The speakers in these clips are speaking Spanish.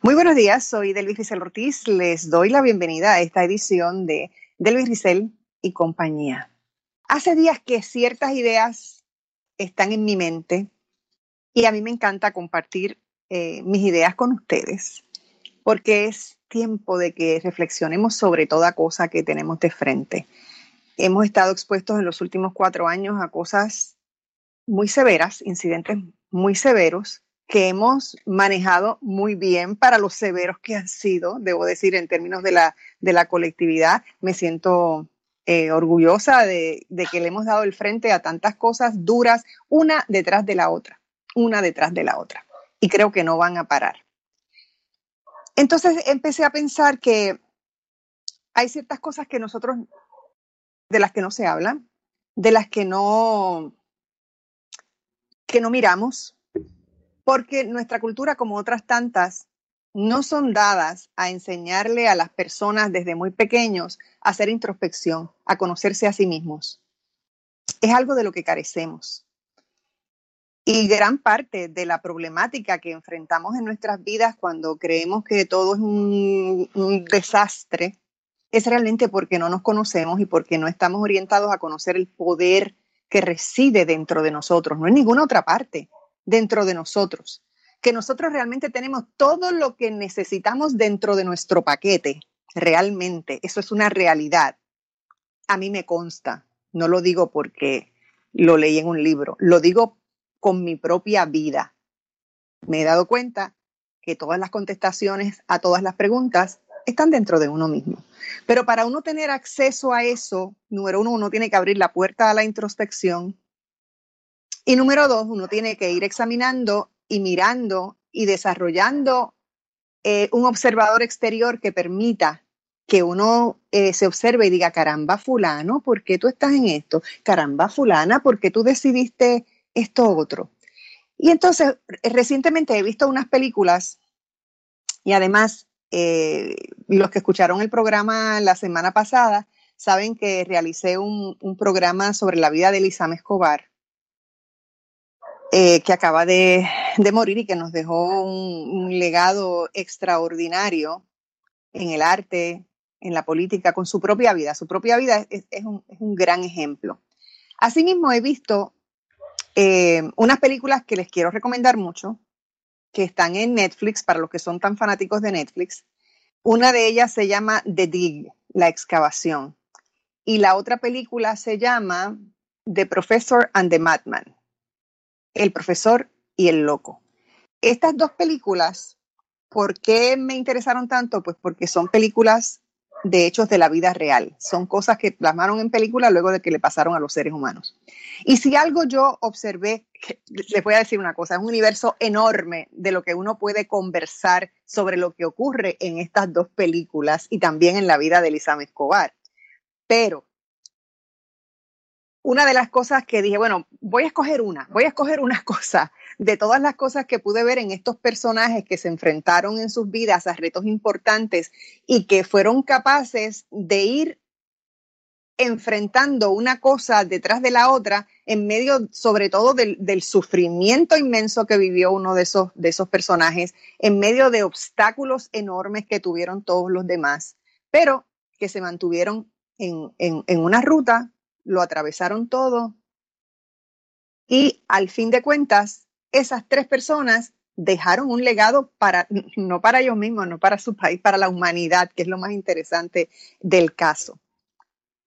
Muy buenos días, soy Delvis Rizal Ortiz. Les doy la bienvenida a esta edición de Delvis Rizal y compañía. Hace días que ciertas ideas están en mi mente y a mí me encanta compartir eh, mis ideas con ustedes porque es tiempo de que reflexionemos sobre toda cosa que tenemos de frente. Hemos estado expuestos en los últimos cuatro años a cosas muy severas, incidentes muy severos, que hemos manejado muy bien para los severos que han sido, debo decir, en términos de la, de la colectividad. Me siento eh, orgullosa de, de que le hemos dado el frente a tantas cosas duras, una detrás de la otra, una detrás de la otra. Y creo que no van a parar. Entonces empecé a pensar que hay ciertas cosas que nosotros, de las que no se habla, de las que no, que no miramos, porque nuestra cultura, como otras tantas, no son dadas a enseñarle a las personas desde muy pequeños a hacer introspección, a conocerse a sí mismos. Es algo de lo que carecemos. Y gran parte de la problemática que enfrentamos en nuestras vidas cuando creemos que todo es un, desastre es realmente porque no nos conocemos y porque no estamos orientados a conocer el poder que reside dentro de nosotros, no en ninguna otra parte, dentro de nosotros. Que nosotros realmente tenemos todo lo que necesitamos dentro de nuestro paquete, realmente. Eso es una realidad. A mí me consta, no lo digo porque lo leí en un libro, lo digo con mi propia vida. Me he dado cuenta que todas las contestaciones a todas las preguntas están dentro de uno mismo. Pero para uno tener acceso a eso, número uno, uno tiene que abrir la puerta a la introspección. Y número dos, uno tiene que ir examinando y mirando y desarrollando eh, un observador exterior que permita que uno eh, se observe y diga, caramba, fulano, ¿por qué tú estás en esto? Caramba, fulana, ¿por qué tú decidiste esto otro. Y entonces, recientemente he visto unas películas y además eh, los que escucharon el programa la semana pasada saben que realicé un, programa sobre la vida de Elizame Escobar, eh, que acaba de, morir y que nos dejó un, legado extraordinario en el arte, en la política, con su propia vida. Su propia vida es, es, un, es un gran ejemplo. Asimismo, he visto eh, unas películas que les quiero recomendar mucho, que están en Netflix, para los que son tan fanáticos de Netflix. Una de ellas se llama The Dig, la excavación. Y la otra película se llama The Professor and the Madman, el profesor y el loco. Estas dos películas, ¿por qué me interesaron tanto? Pues porque son películas de hechos de la vida real. Son cosas que plasmaron en película luego de que le pasaron a los seres humanos. Y si algo yo observé, les voy a decir una cosa, es un universo enorme de lo que uno puede conversar sobre lo que ocurre en estas dos películas y también en la vida de Elizabeth Escobar. Pero una de las cosas que dije, bueno, voy a escoger una, voy a escoger una cosa de todas las cosas que pude ver en estos personajes que se enfrentaron en sus vidas a retos importantes y que fueron capaces de ir enfrentando una cosa detrás de la otra en medio sobre todo del, del, sufrimiento inmenso que vivió uno de esos, de esos personajes, en medio de obstáculos enormes que tuvieron todos los demás, pero que se mantuvieron en, en, en una ruta, lo atravesaron todo y al fin de cuentas esas tres personas dejaron un legado para, no para ellos mismos, no para su país, para la humanidad, que es lo más interesante del caso.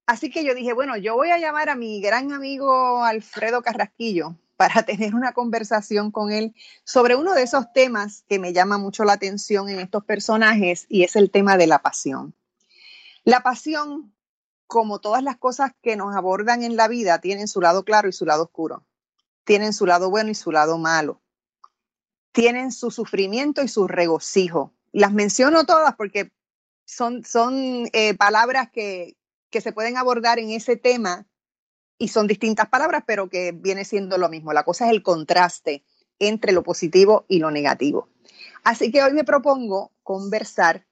Así que yo dije, bueno, yo voy a llamar a mi gran amigo Alfredo Carrasquillo para tener una conversación con él sobre uno de esos temas que me llama mucho la atención en estos personajes y es el tema de la pasión. La pasión, como todas las cosas que nos abordan en la vida, tienen su lado claro y su lado oscuro tienen su lado bueno y su lado malo. tienen su sufrimiento y su regocijo. Las menciono todas porque son, son eh, palabras que, que se pueden abordar en ese tema y son distintas palabras, pero que viene siendo lo mismo. La cosa es el contraste entre lo positivo y lo negativo. Así que hoy me propongo conversar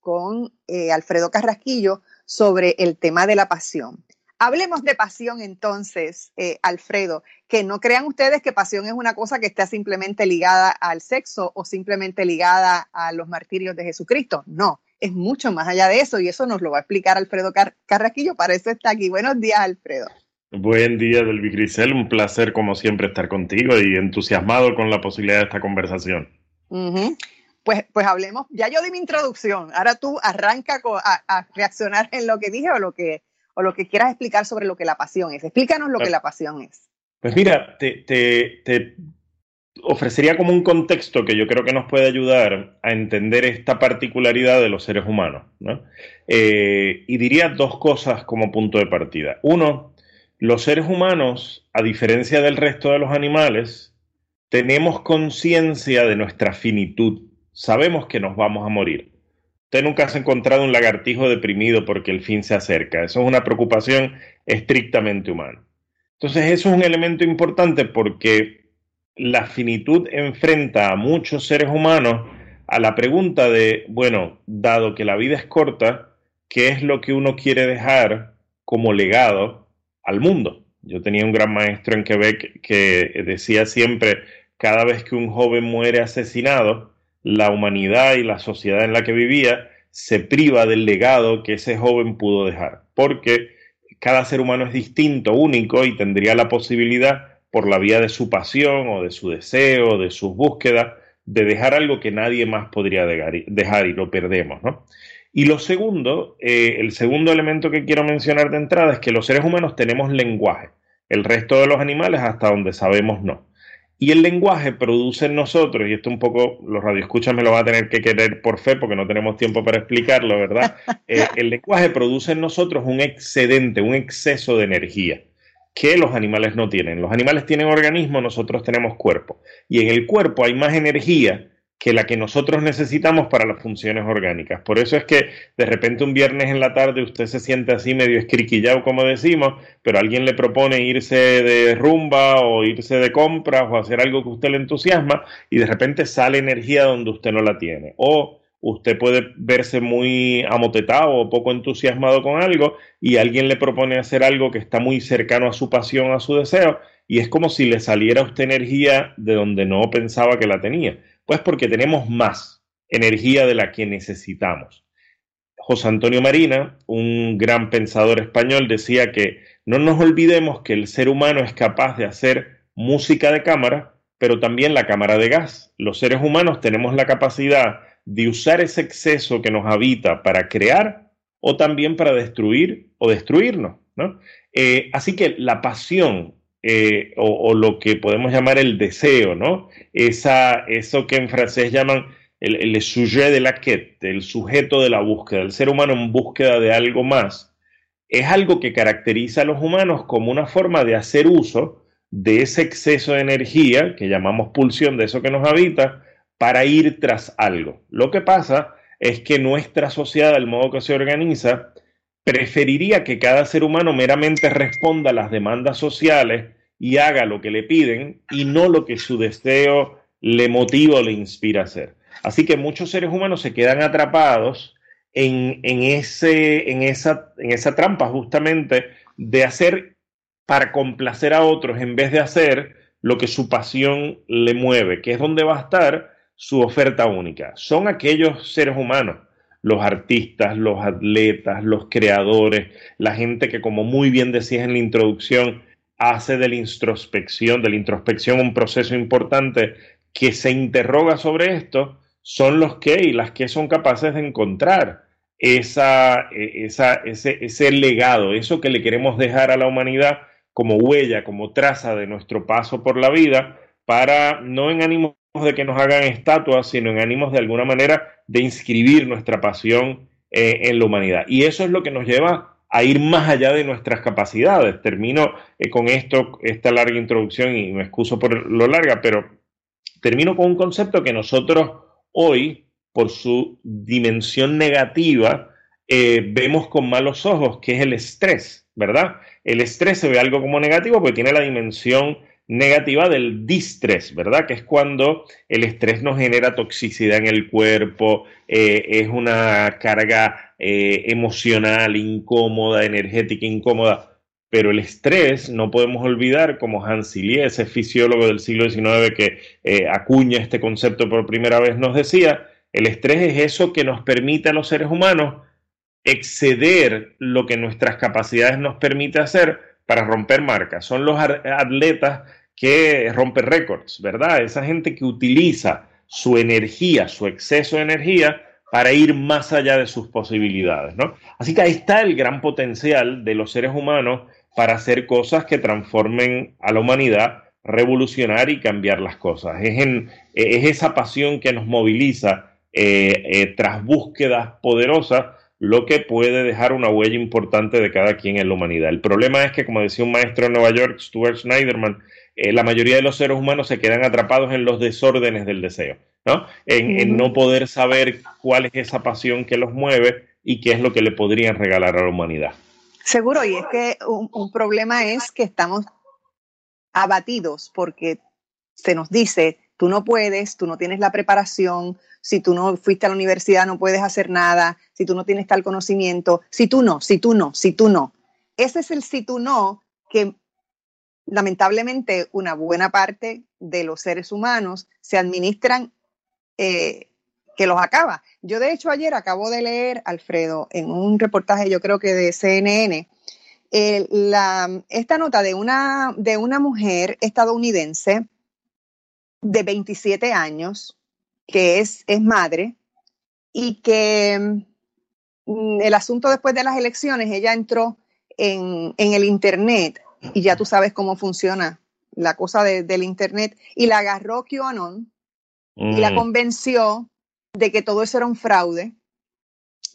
con eh, Alfredo Carrasquillo sobre el tema de la pasión. Hablemos de pasión entonces, eh, Alfredo, que no crean ustedes que pasión es una cosa que está simplemente ligada al sexo o simplemente ligada a los martirios de Jesucristo. No, es mucho más allá de eso y eso nos lo va a explicar Alfredo Carrasquillo, para eso está aquí. Buenos días, Alfredo. Buen día, Delvi Grisel. Un placer, como siempre, estar contigo y entusiasmado con la posibilidad de esta conversación. Pues, pues hablemos, ya yo di mi introducción, ahora tú arranca a, reaccionar en lo que dije o lo que, o lo que quieras explicar sobre lo que la pasión es. Explícanos lo que la pasión es. Pues mira, te, ofrecería como un contexto que yo creo que nos puede ayudar a entender esta particularidad de los seres humanos. Eh, y diría dos cosas como punto de partida. Uno, los seres humanos, a diferencia del resto de los animales, tenemos conciencia de nuestra finitud. Sabemos que nos vamos a morir. Usted nunca ha encontrado un lagartijo deprimido porque el fin se acerca. Eso es una preocupación estrictamente humana. Entonces, eso es un elemento importante porque la finitud enfrenta a muchos seres humanos a la pregunta de, bueno, dado que la vida es corta, ¿qué es lo que uno quiere dejar como legado al mundo? Yo tenía un gran maestro en Quebec que decía siempre, cada vez que un joven muere asesinado, la humanidad y la sociedad en la que vivía se priva del legado que ese joven pudo dejar, porque cada ser humano es distinto, único y tendría la posibilidad por la vía de su pasión o de su deseo, de sus búsquedas, de dejar algo que nadie más podría dejar y lo perdemos, ¿no? Y lo segundo, eh, el segundo elemento que quiero mencionar de entrada es que los seres humanos tenemos lenguaje, el resto de los animales hasta donde sabemos no. Y el lenguaje produce en nosotros, y esto un poco los radioescuchas me lo van a tener que querer por fe porque no tenemos tiempo para explicarlo, ¿verdad? Eh, el lenguaje produce en nosotros un excedente, un exceso de energía que los animales no tienen. Los animales tienen organismo, nosotros tenemos cuerpo. Y en el cuerpo hay más energía que la que nosotros necesitamos para las funciones orgánicas. Por eso es que de repente un viernes en la tarde usted se siente así medio escriquillado, como decimos, pero alguien le propone irse de rumba o irse de compras o hacer algo que usted le entusiasma y de repente sale energía donde usted no la tiene. O usted puede verse muy amotetado o poco entusiasmado con algo y alguien le propone hacer algo que está muy cercano a su pasión, a su deseo, y es como si le saliera a usted energía de donde no pensaba que la tenía. Pues porque tenemos más energía de la que necesitamos. José Antonio Marina, un gran pensador español, decía que no nos olvidemos que el ser humano es capaz de hacer música de cámara, pero también la cámara de gas. Los seres humanos tenemos la capacidad de usar ese exceso que nos habita para crear o también para destruir o destruirnos. Eh, así que la pasión eh, o, lo que podemos llamar el deseo, ¿no? Esa, eso que en francés llaman el, sujet de la quête, el sujeto de la búsqueda, el ser humano en búsqueda de algo más, es algo que caracteriza a los humanos como una forma de hacer uso de ese exceso de energía que llamamos pulsión, de eso que nos habita, para ir tras algo. Lo que pasa es que nuestra sociedad, el modo que se organiza, preferiría que cada ser humano meramente responda a las demandas sociales y haga lo que le piden y no lo que su deseo le motiva o le inspira a hacer. Así que muchos seres humanos se quedan atrapados en, ese, en, esa, en esa trampa justamente de hacer para complacer a otros en vez de hacer lo que su pasión le mueve, que es donde va a estar su oferta única. Son aquellos seres humanos, los artistas, los atletas, los creadores, la gente que, como muy bien decías en la introducción, hace de la introspección, de la introspección un proceso importante que se interroga sobre esto, son los que y las que son capaces de encontrar esa, e, esa, ese, ese legado, eso que le queremos dejar a la humanidad como huella, como traza de nuestro paso por la vida, para no en ánimo de que nos hagan estatuas, sino en ánimos de alguna manera de inscribir nuestra pasión eh, en la humanidad. Y eso es lo que nos lleva a ir más allá de nuestras capacidades. Termino eh, con esto, esta larga introducción y me excuso por lo larga, pero termino con un concepto que nosotros hoy, por su dimensión negativa, eh, vemos con malos ojos, que es el estrés, ¿verdad? El estrés se ve algo como negativo porque tiene la dimensión negativa del distrés, ¿verdad? Que es cuando el estrés nos genera toxicidad en el cuerpo, eh, es una carga eh, emocional incómoda, energética incómoda. Pero el estrés, no podemos olvidar, como Hans Lee, ese fisiólogo del siglo XIX que eh, acuña este concepto por primera vez, nos decía, el estrés es eso que nos permite a los seres humanos exceder lo que nuestras capacidades nos permite hacer para romper marcas. Son los atletas que rompe récords, ¿verdad? Esa gente que utiliza su energía, su exceso de energía para ir más allá de sus posibilidades, ¿no? Así que ahí está el gran potencial de los seres humanos para hacer cosas que transformen a la humanidad, revolucionar y cambiar las cosas. Es, es esa pasión que nos moviliza eh, eh, tras búsquedas poderosas lo que puede dejar una huella importante de cada quien en la humanidad. El problema es que, como decía un maestro en Nueva York, Stuart Schneiderman, eh, la mayoría de los seres humanos se quedan atrapados en los desórdenes del deseo, ¿no? En, no poder saber cuál es esa pasión que los mueve y qué es lo que le podrían regalar a la humanidad. Seguro, y es que un, problema es que estamos abatidos porque se nos dice, tú no puedes, tú no tienes la preparación, si tú no fuiste a la universidad no puedes hacer nada, si tú no tienes tal conocimiento, si tú no, si tú no, si tú no. Ese es el si tú no que lamentablemente una buena parte de los seres humanos se administran eh, que los acaba. Yo de hecho ayer acabo de leer, Alfredo, en un reportaje yo creo que de CNN, esta nota de una, de una mujer estadounidense de 27 años, que es, es madre, y que mm, el asunto después de las elecciones, ella entró en, en el Internet y ya tú sabes cómo funciona la cosa del Internet, y la agarró QAnon y la mm. convenció de que todo eso era un fraude,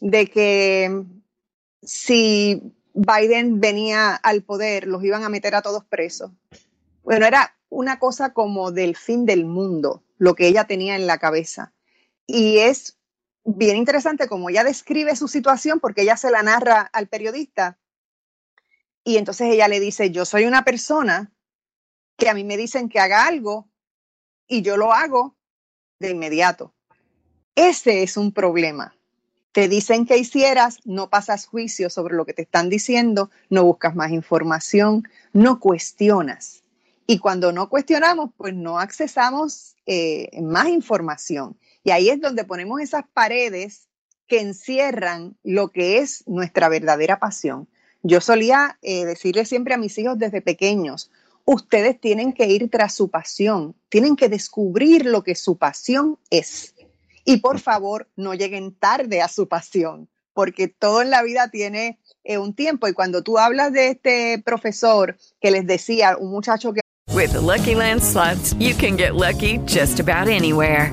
de que si Biden venía al poder, los iban a meter a todos presos. Bueno, era una cosa como del fin del mundo, lo que ella tenía en la cabeza. Y es bien interesante como ella describe su situación, porque ella se la narra al periodista, y entonces ella le dice, yo soy una persona que a mí me dicen que haga algo y yo lo hago de inmediato. Ese es un problema. Te dicen que hicieras, no pasas juicio sobre lo que te están diciendo, no buscas más información, no cuestionas. Y cuando no cuestionamos, pues no accesamos eh, más información. Y ahí es donde ponemos esas paredes que encierran lo que es nuestra verdadera pasión. Yo solía eh, decirle siempre a mis hijos desde pequeños, ustedes tienen que ir tras su pasión, tienen que descubrir lo que su pasión es. Y por favor, no lleguen tarde a su pasión, porque todo en la vida tiene eh, un tiempo. Y cuando tú hablas de este profesor que les decía, un muchacho que... With Lucky Land slots, you can get lucky just about anywhere.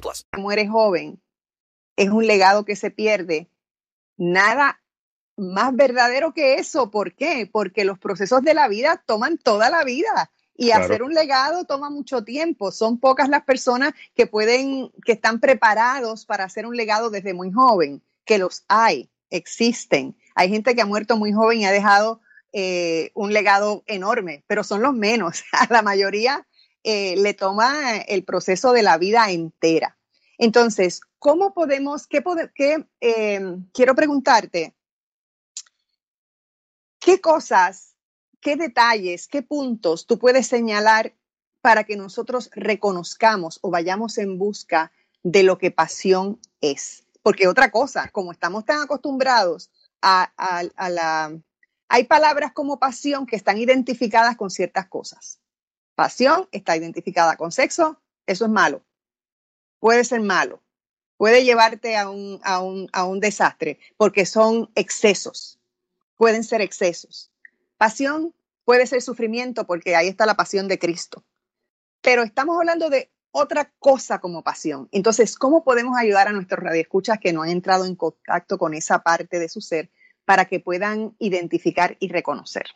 plus. Muere joven. Es un legado que se pierde. Nada más verdadero que eso. ¿Por qué? Porque los procesos de la vida toman toda la vida. Y hacer un legado toma mucho tiempo. Son pocas las personas que pueden, que están preparados para hacer un legado desde muy joven, que los hay, existen. Hay gente que ha muerto muy joven y ha dejado eh, un legado enorme, pero son los menos. A la mayoría eh, le toma el proceso de la vida entera. Entonces, ¿cómo podemos, qué, qué eh, quiero preguntarte, qué cosas, qué detalles, qué puntos tú puedes señalar para que nosotros reconozcamos o vayamos en busca de lo que pasión es? Porque otra cosa, como estamos tan acostumbrados a, a la... Hay palabras como pasión que están identificadas con ciertas cosas. Pasión está identificada con sexo, eso es malo puede ser malo, puede llevarte a un, a un, a un desastre, porque son excesos, pueden ser excesos. Pasión puede ser sufrimiento, porque ahí está la pasión de Cristo. Pero estamos hablando de otra cosa como pasión. Entonces, ¿cómo podemos ayudar a nuestros radioescuchas que no han entrado en contacto con esa parte de su ser para que puedan identificar y reconocer?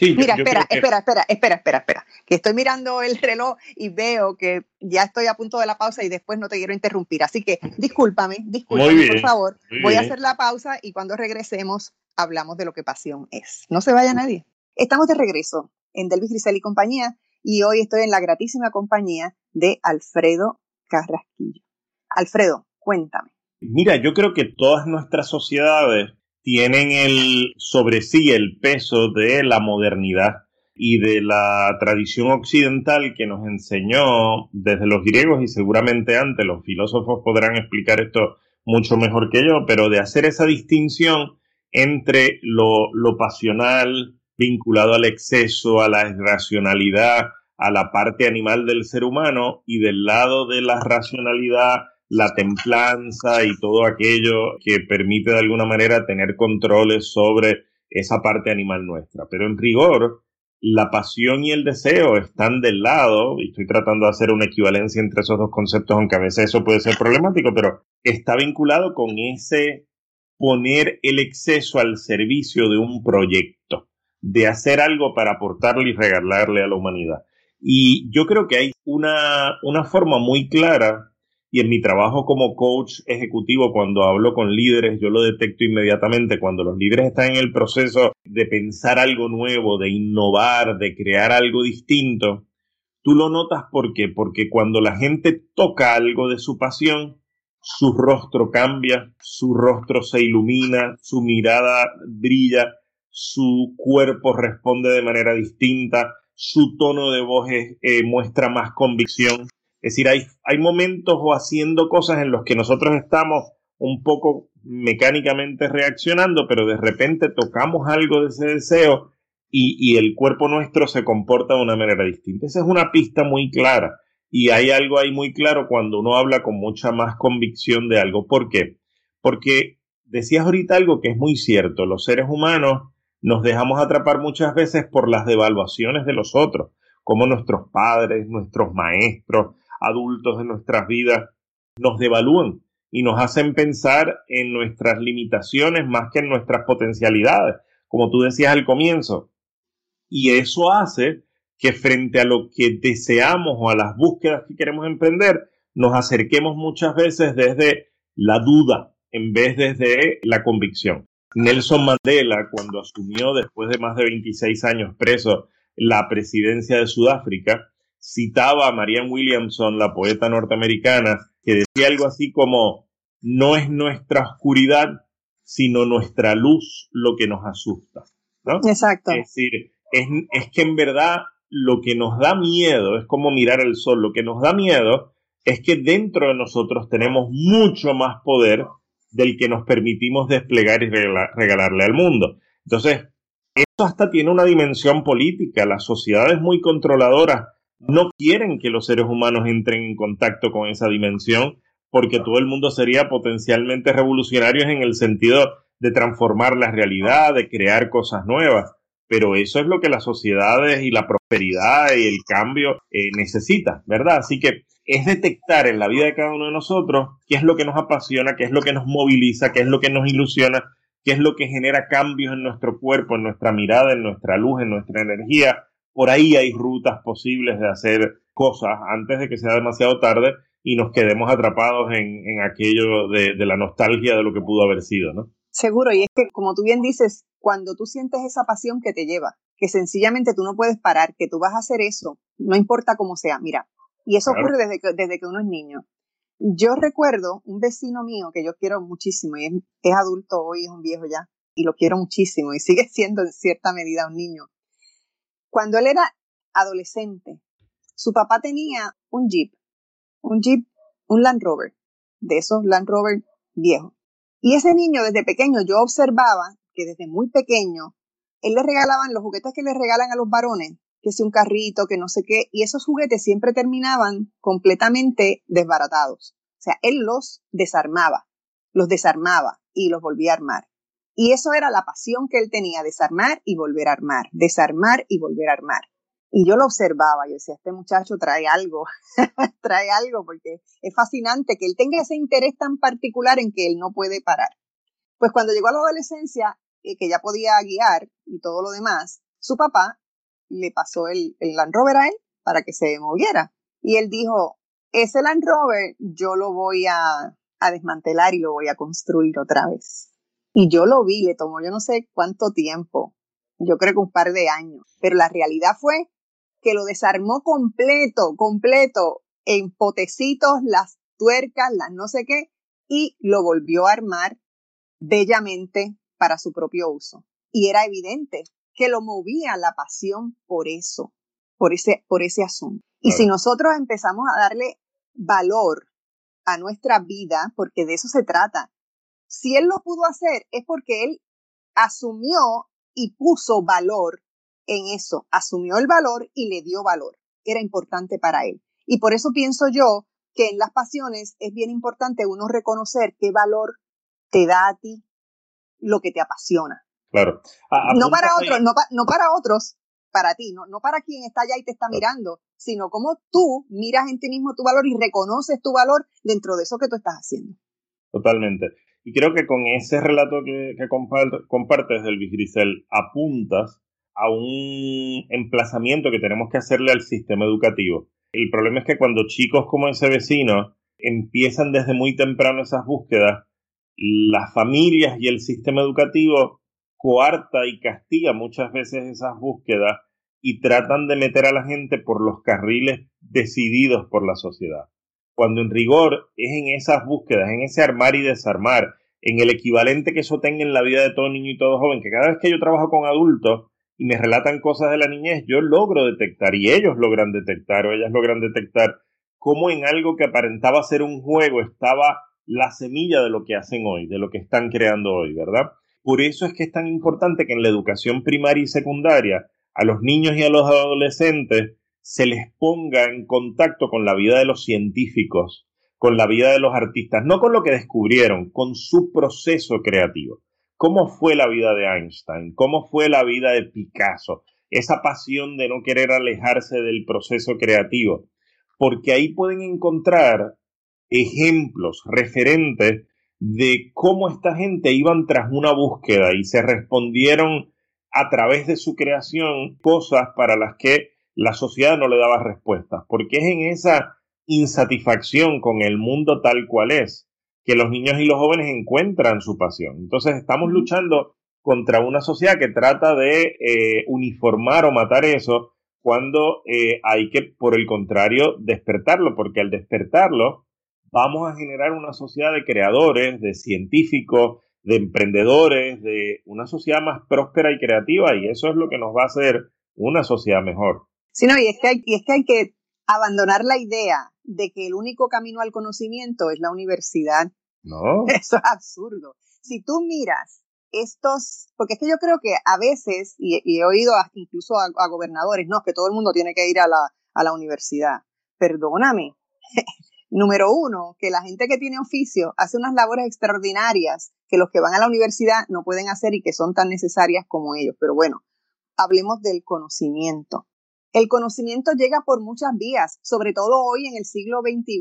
Mira, espera, espera, espera, espera, espera, espera, que estoy mirando el reloj y veo que ya estoy a punto de la pausa y después no te quiero interrumpir. Así que discúlpame, discúlpame, por favor. Voy a hacer la pausa y cuando regresemos hablamos de lo que pasión es. No se vaya nadie. Estamos de regreso en Delvis Grisel y compañía y hoy estoy en la gratísima compañía de Alfredo Carrasquillo. Alfredo, cuéntame. Mira, yo creo que todas nuestras sociedades tienen el, sobre sí el peso de la modernidad y de la tradición occidental que nos enseñó desde los griegos y seguramente antes. Los filósofos podrán explicar esto mucho mejor que yo, pero de hacer esa distinción entre lo, lo pasional vinculado al exceso, a la irracionalidad, a la parte animal del ser humano y del lado de la racionalidad la templanza y todo aquello que permite de alguna manera tener controles sobre esa parte animal nuestra. Pero en rigor, la pasión y el deseo están del lado, y estoy tratando de hacer una equivalencia entre esos dos conceptos, aunque a veces eso puede ser problemático, pero está vinculado con ese poner el exceso al servicio de un proyecto, de hacer algo para aportarle y regalarle a la humanidad. Y yo creo que hay una, una forma muy clara y en mi trabajo como coach ejecutivo, cuando hablo con líderes, yo lo detecto inmediatamente. Cuando los líderes están en el proceso de pensar algo nuevo, de innovar, de crear algo distinto, tú lo notas ¿por qué? Porque cuando la gente toca algo de su pasión, su rostro cambia, su rostro se ilumina, su mirada brilla, su cuerpo responde de manera distinta, su tono de voz eh, muestra más convicción. Es decir, hay, hay momentos o haciendo cosas en los que nosotros estamos un poco mecánicamente reaccionando, pero de repente tocamos algo de ese deseo y, y, el cuerpo nuestro se comporta de una manera distinta. Esa es una pista muy clara y hay algo ahí muy claro cuando uno habla con mucha más convicción de algo. ¿Por qué? Porque decías ahorita algo que es muy cierto. Los seres humanos nos dejamos atrapar muchas veces por las devaluaciones de los otros, como nuestros padres, nuestros maestros, adultos de nuestras vidas nos devalúan y nos hacen pensar en nuestras limitaciones más que en nuestras potencialidades, como tú decías al comienzo. Y eso hace que frente a lo que deseamos o a las búsquedas que queremos emprender, nos acerquemos muchas veces desde la duda en vez desde la convicción. Nelson Mandela, cuando asumió después de más de 26 años preso la presidencia de Sudáfrica, citaba a Marianne Williamson, la poeta norteamericana, que decía algo así como, no es nuestra oscuridad, sino nuestra luz lo que nos asusta. ¿no? Exacto. Es decir, es, es que en verdad lo que nos da miedo es como mirar el sol, lo que nos da miedo es que dentro de nosotros tenemos mucho más poder del que nos permitimos desplegar y regalarle al mundo. Entonces, esto hasta tiene una dimensión política. Las sociedades muy controladoras no quieren que los seres humanos entren en contacto con esa dimensión porque todo el mundo sería potencialmente revolucionarios en el sentido de transformar la realidad, de crear cosas nuevas. Pero eso es lo que las sociedades y la prosperidad y el cambio eh, necesitan, ¿verdad? Así que es detectar en la vida de cada uno de nosotros qué es lo que nos apasiona, qué es lo que nos moviliza, qué es lo que nos ilusiona, qué es lo que genera cambios en nuestro cuerpo, en nuestra mirada, en nuestra luz, en nuestra energía, por ahí hay rutas posibles de hacer cosas antes de que sea demasiado tarde y nos quedemos atrapados en, aquello de, la nostalgia de lo que pudo haber sido, ¿no? Seguro, y es que como tú bien dices, cuando tú sientes esa pasión que te lleva, que sencillamente tú no puedes parar, que tú vas a hacer eso, no importa cómo sea, mira, y eso ocurre desde que, desde que uno es niño. Yo recuerdo un vecino mío que yo quiero muchísimo y es, es adulto hoy, es un viejo ya, y lo quiero muchísimo y sigue siendo en cierta medida un niño. Cuando él era adolescente, su papá tenía un Jeep, un Jeep, un Land Rover, de esos Land Rover viejos. Y ese niño desde pequeño yo observaba que desde muy pequeño él le regalaban los juguetes que le regalan a los varones, que si un carrito, que no sé qué, y esos juguetes siempre terminaban completamente desbaratados. O sea, él los desarmaba, los desarmaba y los volvía a armar. Y eso era la pasión que él tenía, desarmar y volver a armar, desarmar y volver a armar. Y yo lo observaba, yo decía, este muchacho trae algo, trae algo, porque es fascinante que él tenga ese interés tan particular en que él no puede parar. Pues cuando llegó a la adolescencia, eh, que ya podía guiar y todo lo demás, su papá le pasó el, Land Rover a él para que se moviera. Y él dijo, ese Land Rover yo lo voy a desmantelar y lo voy a construir otra vez. Y yo lo vi, le tomó yo no sé cuánto tiempo, yo creo que un par de años, pero la realidad fue que lo desarmó completo, completo, en potecitos, las tuercas, las no sé qué, y lo volvió a armar bellamente para su propio uso. Y era evidente que lo movía la pasión por eso, por ese, por ese asunto. Y si nosotros empezamos a darle valor a nuestra vida, porque de eso se trata, si él lo pudo hacer es porque él asumió y puso valor en eso, asumió el valor y le dio valor. Era importante para él. Y por eso pienso yo que en las pasiones es bien importante uno reconocer qué valor te da a ti lo que te apasiona. Claro. no para otros, no, no, para otros, para ti, no, no para quien está allá y te está mirando, sino como tú miras en ti mismo tu valor y reconoces tu valor dentro de eso que tú estás haciendo. Totalmente. Y creo que con ese relato que, compartes del Grisel apuntas a un emplazamiento que tenemos que hacerle al sistema educativo. El problema es que cuando chicos como ese vecino empiezan desde muy temprano esas búsquedas, las familias y el sistema educativo coarta y castiga muchas veces esas búsquedas y tratan de meter a la gente por los carriles decididos por la sociedad. Cuando en rigor es en esas búsquedas, en ese armar y desarmar, en el equivalente que eso tenga en la vida de todo niño y todo joven, que cada vez que yo trabajo con adultos, y me relatan cosas de la niñez, yo logro detectar y ellos logran detectar o ellas logran detectar cómo en algo que aparentaba ser un juego estaba la semilla de lo que hacen hoy, de lo que están creando hoy, ¿verdad? Por eso es que es tan importante que en la educación primaria y secundaria a los niños y a los adolescentes se les ponga en contacto con la vida de los científicos, con la vida de los artistas, no con lo que descubrieron, con su proceso creativo. Cómo fue la vida de Einstein, cómo fue la vida de Picasso, esa pasión de no querer alejarse del proceso creativo, porque ahí pueden encontrar ejemplos, referentes de cómo esta gente iban tras una búsqueda y se respondieron a través de su creación cosas para las que la sociedad no le daba respuestas, porque es en esa insatisfacción con el mundo tal cual es que los niños y los jóvenes encuentran su pasión. Entonces estamos luchando contra una sociedad que trata de eh, uniformar o matar eso cuando eh, hay que, por el contrario, despertarlo, porque al despertarlo vamos a generar una sociedad de creadores, de científicos, de emprendedores, de una sociedad más próspera y creativa y eso es lo que nos va a hacer una sociedad mejor. Sí, no, y es que y es que, hay que abandonar la idea de que el único camino al conocimiento es la universidad no. Eso es absurdo. Si tú miras estos, porque es que yo creo que a veces, y, he oído incluso a, gobernadores, no, que todo el mundo tiene que ir a la, a la universidad. Perdóname. Número uno, que la gente que tiene oficio hace unas labores extraordinarias que los que van a la universidad no pueden hacer y que son tan necesarias como ellos. Pero bueno, hablemos del conocimiento. El conocimiento llega por muchas vías, sobre todo hoy en el siglo XXI.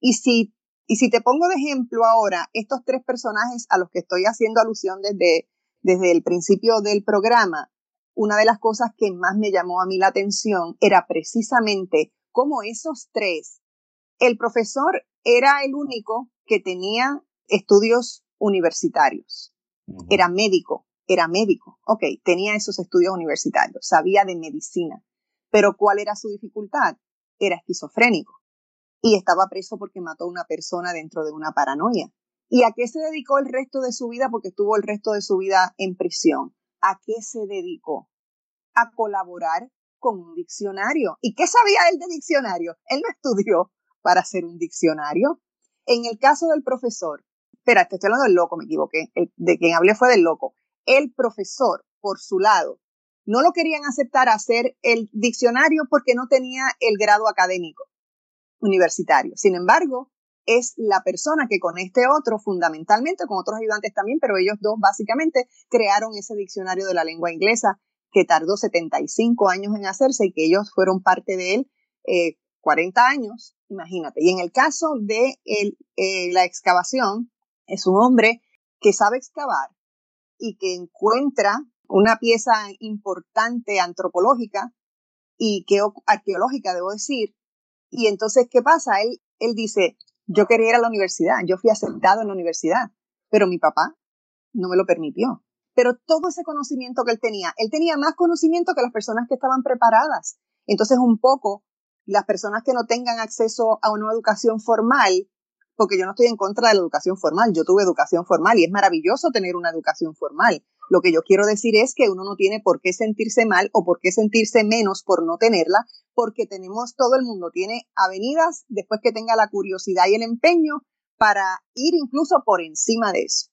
Y si y si te pongo de ejemplo ahora estos tres personajes a los que estoy haciendo alusión desde, desde el principio del programa, una de las cosas que más me llamó a mí la atención era precisamente cómo esos tres, el profesor era el único que tenía estudios universitarios, era médico, era médico, ok, tenía esos estudios universitarios, sabía de medicina, pero ¿cuál era su dificultad? Era esquizofrénico. y estaba preso porque mató a una persona dentro de una paranoia. ¿Y a qué se dedicó el resto de su vida? Porque estuvo el resto de su vida en prisión. ¿A qué se dedicó? A colaborar con un diccionario. ¿Y qué sabía él de diccionario? Él no estudió para hacer un diccionario. En el caso del profesor, espera, te estoy hablando del loco, me equivoqué. de quien hablé fue del loco. El profesor, por su lado, no lo querían aceptar hacer el diccionario porque no tenía el grado académico universitario. Sin embargo, es la persona que con este otro, fundamentalmente, con otros ayudantes también, pero ellos dos básicamente crearon ese diccionario de la lengua inglesa que tardó 75 años en hacerse y que ellos fueron parte de él eh, 40 años, imagínate. Y en el caso de eh, la excavación, es un hombre que sabe excavar y que encuentra una pieza importante antropológica y que arqueológica, debo decir. Y entonces, ¿qué pasa? Él, él dice, yo quería ir a la universidad, yo fui aceptado en la universidad, pero mi papá no me lo permitió. Pero todo ese conocimiento que él tenía, él tenía más conocimiento que las personas que estaban preparadas. Entonces, un poco, las personas que no tengan acceso a una educación formal, porque yo no estoy en contra de la educación formal, yo tuve educación formal y es maravilloso tener una educación formal. Lo que yo quiero decir es que uno no tiene por qué sentirse mal o por qué sentirse menos por no tenerla, porque tenemos, todo el mundo tiene avenidas después que tenga la curiosidad y el empeño para ir incluso por encima de eso.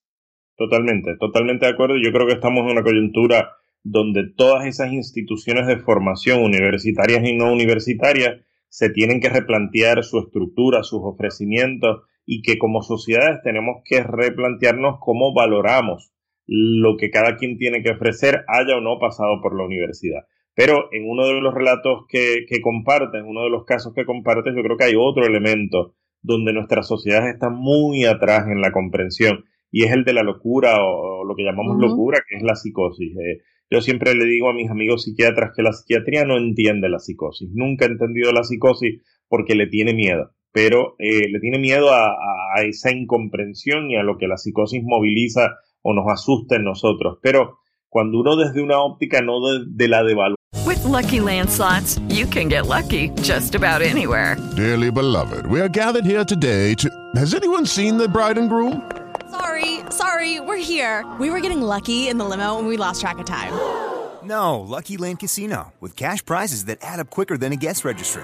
Totalmente, totalmente de acuerdo. Yo creo que estamos en una coyuntura donde todas esas instituciones de formación universitarias y no universitarias se tienen que replantear su estructura, sus ofrecimientos y que como sociedades tenemos que replantearnos cómo valoramos lo que cada quien tiene que ofrecer, haya o no pasado por la universidad. Pero en uno de los relatos que, que compartes, en uno de los casos que compartes, yo creo que hay otro elemento donde nuestras sociedades están muy atrás en la comprensión y es el de la locura o, lo que llamamos locura, que es la psicosis. Eh, yo siempre le digo a mis amigos psiquiatras que la psiquiatría no entiende la psicosis. Nunca ha entendido la psicosis porque le tiene miedo, pero eh, le tiene miedo a, a, esa incomprensión y a lo que la psicosis moviliza o nos asusta en nosotros. Pero cuando uno desde una óptica no de, de la devaluación. With lucky landslots, you can get lucky just about anywhere. Dearly beloved, we are gathered here today to. Has anyone seen the bride and groom? Sorry, sorry, we're here. We were getting lucky in the limo and we lost track of time. No, Lucky Land Casino, with cash prizes that add up quicker than a guest registry.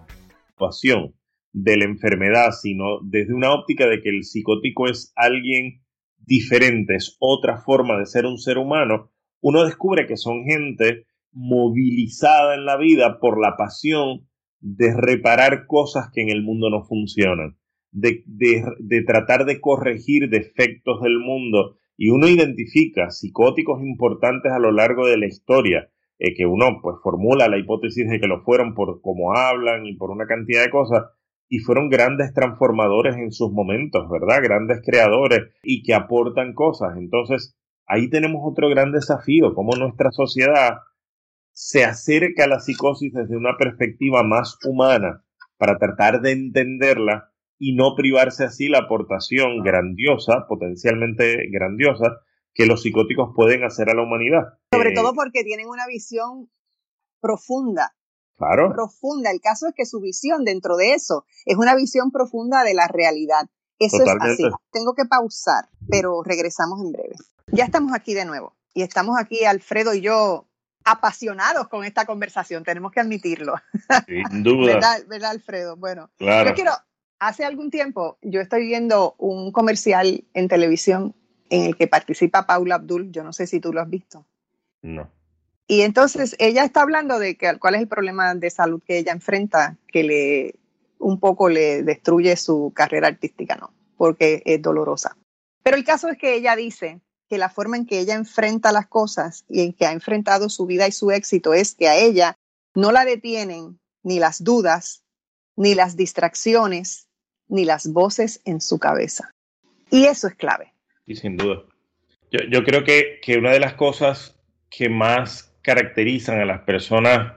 De la enfermedad, sino desde una óptica de que el psicótico es alguien diferente, es otra forma de ser un ser humano, uno descubre que son gente movilizada en la vida por la pasión de reparar cosas que en el mundo no funcionan, de, de, tratar de corregir defectos del mundo. Y uno identifica psicóticos importantes a lo largo de la historia, eh, que uno pues formula la hipótesis de que lo fueron por cómo hablan y por una cantidad de cosas, y fueron grandes transformadores en sus momentos, ¿verdad? Grandes creadores y que aportan cosas. Entonces, ahí tenemos otro gran desafío, cómo nuestra sociedad se acerca a la psicosis desde una perspectiva más humana para tratar de entenderla y no privarse así la aportación grandiosa, potencialmente grandiosa, que los psicóticos pueden hacer a la humanidad. Sobre todo porque tienen una visión profunda. Claro. Profunda. El caso es que su visión dentro de eso es una visión profunda de la realidad. Eso Totalmente. es así. Tengo que pausar, pero regresamos en breve. Ya estamos aquí de nuevo y estamos aquí Alfredo y yo apasionados con esta conversación, tenemos que admitirlo. Sin duda. ¿Verdad, ¿Verdad, Alfredo? Bueno, Claro. yo quiero, hace algún tiempo yo estoy viendo un comercial en televisión en el que participa Paula Abdul, yo no sé si tú lo has visto. No. Y entonces ella está hablando de que, cuál es el problema de salud que ella enfrenta, que le un poco le destruye su carrera artística, ¿no? porque es dolorosa. Pero el caso es que ella dice que la forma en que ella enfrenta las cosas y en que ha enfrentado su vida y su éxito es que a ella no la detienen ni las dudas, ni las distracciones, ni las voces en su cabeza. Y eso es clave. Y sin duda. Yo, yo creo que, que una de las cosas que más caracterizan a las personas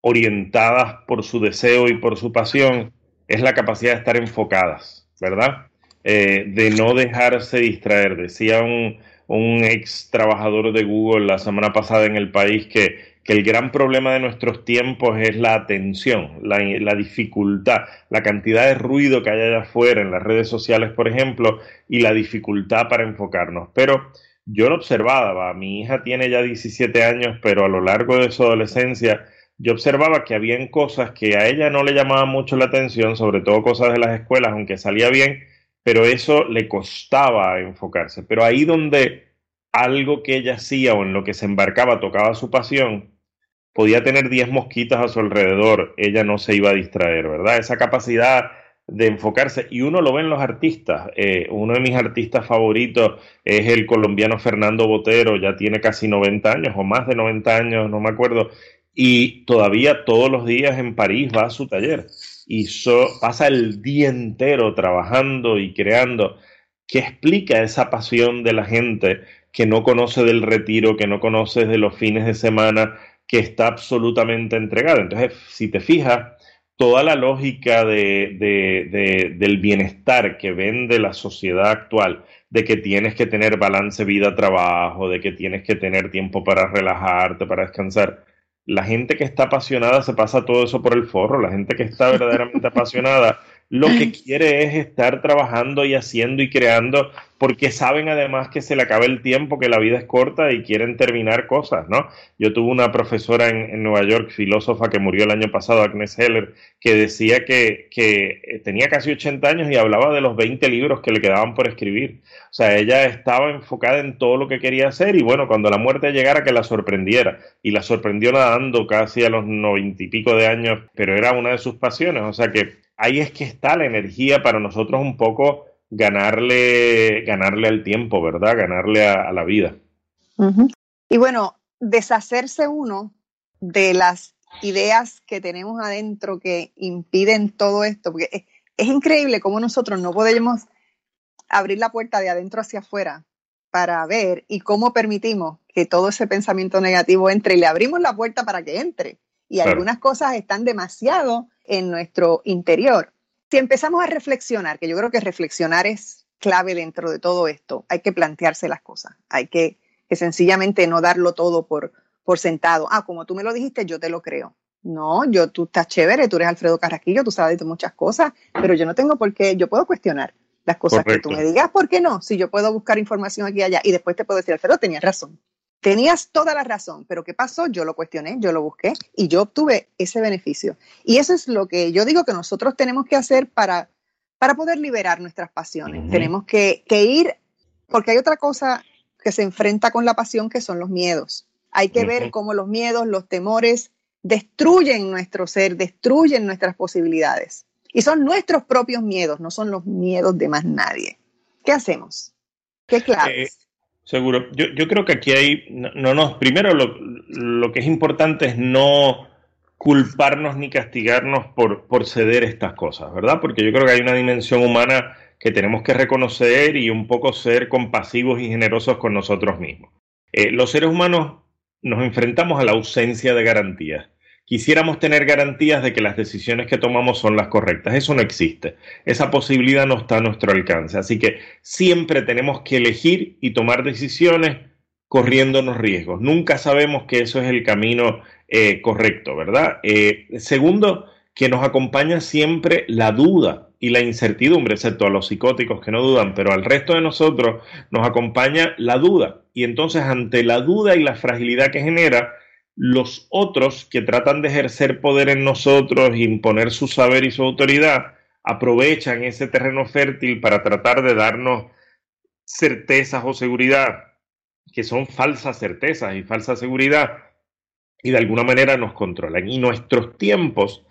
orientadas por su deseo y por su pasión es la capacidad de estar enfocadas, ¿verdad? Eh, de no dejarse distraer. Decía un, un, ex trabajador de Google la semana pasada en el país que, que el gran problema de nuestros tiempos es la atención, la, dificultad, la cantidad de ruido que hay allá afuera en las redes sociales, por ejemplo, y la dificultad para enfocarnos. Pero yo lo observaba, mi hija tiene ya 17 años, pero a lo largo de su adolescencia, yo observaba que habían cosas que a ella no le llamaban mucho la atención, sobre todo cosas de las escuelas, aunque salía bien, pero eso le costaba enfocarse. Pero ahí donde algo que ella hacía o en lo que se embarcaba tocaba su pasión, podía tener 10 mosquitas a su alrededor, ella no se iba a distraer, ¿verdad? Esa capacidad de enfocarse, y uno lo ve en los artistas. Eh, uno de mis artistas favoritos es el colombiano Fernando Botero, ya tiene casi 90 años o más de 90 años, no me acuerdo, y todavía todos los días en París va a su taller y pasa el día entero trabajando y creando. ¿Qué explica esa pasión de la gente que no conoce del retiro, que no conoce de los fines de semana, que está absolutamente entregada? Entonces, si te fijas, toda la lógica de, de, de, del bienestar que vende la sociedad actual, de que tienes que tener balance vida-trabajo, de que tienes que tener tiempo para relajarte, para descansar, la gente que está apasionada se pasa todo eso por el forro, la gente que está verdaderamente apasionada lo que quiere es estar trabajando y haciendo y creando porque saben además que se le acaba el tiempo, que la vida es corta y quieren terminar cosas, ¿no? Yo tuve una profesora en, Nueva York, filósofa que murió el año pasado, Agnes Heller, que decía que, que eh, tenía casi 80 años y hablaba de los 20 libros que le quedaban por escribir. O sea, ella estaba enfocada en todo lo que quería hacer y bueno, cuando la muerte llegara que la sorprendiera. Y la sorprendió nadando casi a los noventa y pico de años, pero era una de sus pasiones. O sea que ahí es que está la energía para nosotros un poco ganarle, ganarle al tiempo, ¿verdad? Ganarle a, a la vida. Uh -huh. Y bueno, deshacerse uno de las ideas que tenemos adentro que impiden todo esto, porque es, es increíble cómo nosotros no podemos abrir la puerta de adentro hacia afuera para ver y cómo permitimos que todo ese pensamiento negativo entre y le abrimos la puerta para que entre. Y claro. algunas cosas están demasiado en nuestro interior. Si empezamos a reflexionar, que yo creo que reflexionar es clave dentro de todo esto, hay que plantearse las cosas, hay que, que sencillamente no darlo todo por, por sentado. Ah, como tú me lo dijiste, yo te lo creo. No, yo, tú estás chévere, tú eres Alfredo Carraquillo, tú sabes de muchas cosas, pero yo no tengo por qué, yo puedo cuestionar las cosas Correcto. que tú me digas, ¿por qué no? Si yo puedo buscar información aquí y allá y después te puedo decir, Alfredo, tenías razón. Tenías toda la razón, pero ¿qué pasó? Yo lo cuestioné, yo lo busqué y yo obtuve ese beneficio. Y eso es lo que yo digo que nosotros tenemos que hacer para, para poder liberar nuestras pasiones. Uh -huh. Tenemos que, que, ir, porque hay otra cosa que se enfrenta con la pasión que son los miedos. Hay que uh -huh. ver cómo los miedos, los temores destruyen nuestro ser, destruyen nuestras posibilidades. Y son nuestros propios miedos, no son los miedos de más nadie. ¿Qué hacemos? ¿Qué claves? Eh Seguro. Yo, yo, creo que aquí hay, no, no, primero lo, lo, que es importante es no culparnos ni castigarnos por, por ceder estas cosas, ¿verdad? Porque yo creo que hay una dimensión humana que tenemos que reconocer y un poco ser compasivos y generosos con nosotros mismos. Eh, los seres humanos nos enfrentamos a la ausencia de garantías quisiéramos tener garantías de que las decisiones que tomamos son las correctas. Eso no existe. Esa posibilidad no está a nuestro alcance. Así que siempre tenemos que elegir y tomar decisiones corriéndonos riesgos. Nunca sabemos que eso es el camino eh, correcto, ¿verdad? Eh, segundo, que nos acompaña siempre la duda y la incertidumbre, excepto a los psicóticos que no dudan, pero al resto de nosotros nos acompaña la duda. Y entonces ante la duda y la fragilidad que genera, los otros que tratan de ejercer poder en nosotros, imponer su saber y su autoridad, aprovechan ese terreno fértil para tratar de darnos certezas o seguridad, que son falsas certezas y falsa seguridad, y de alguna manera nos controlan. Y nuestros tiempos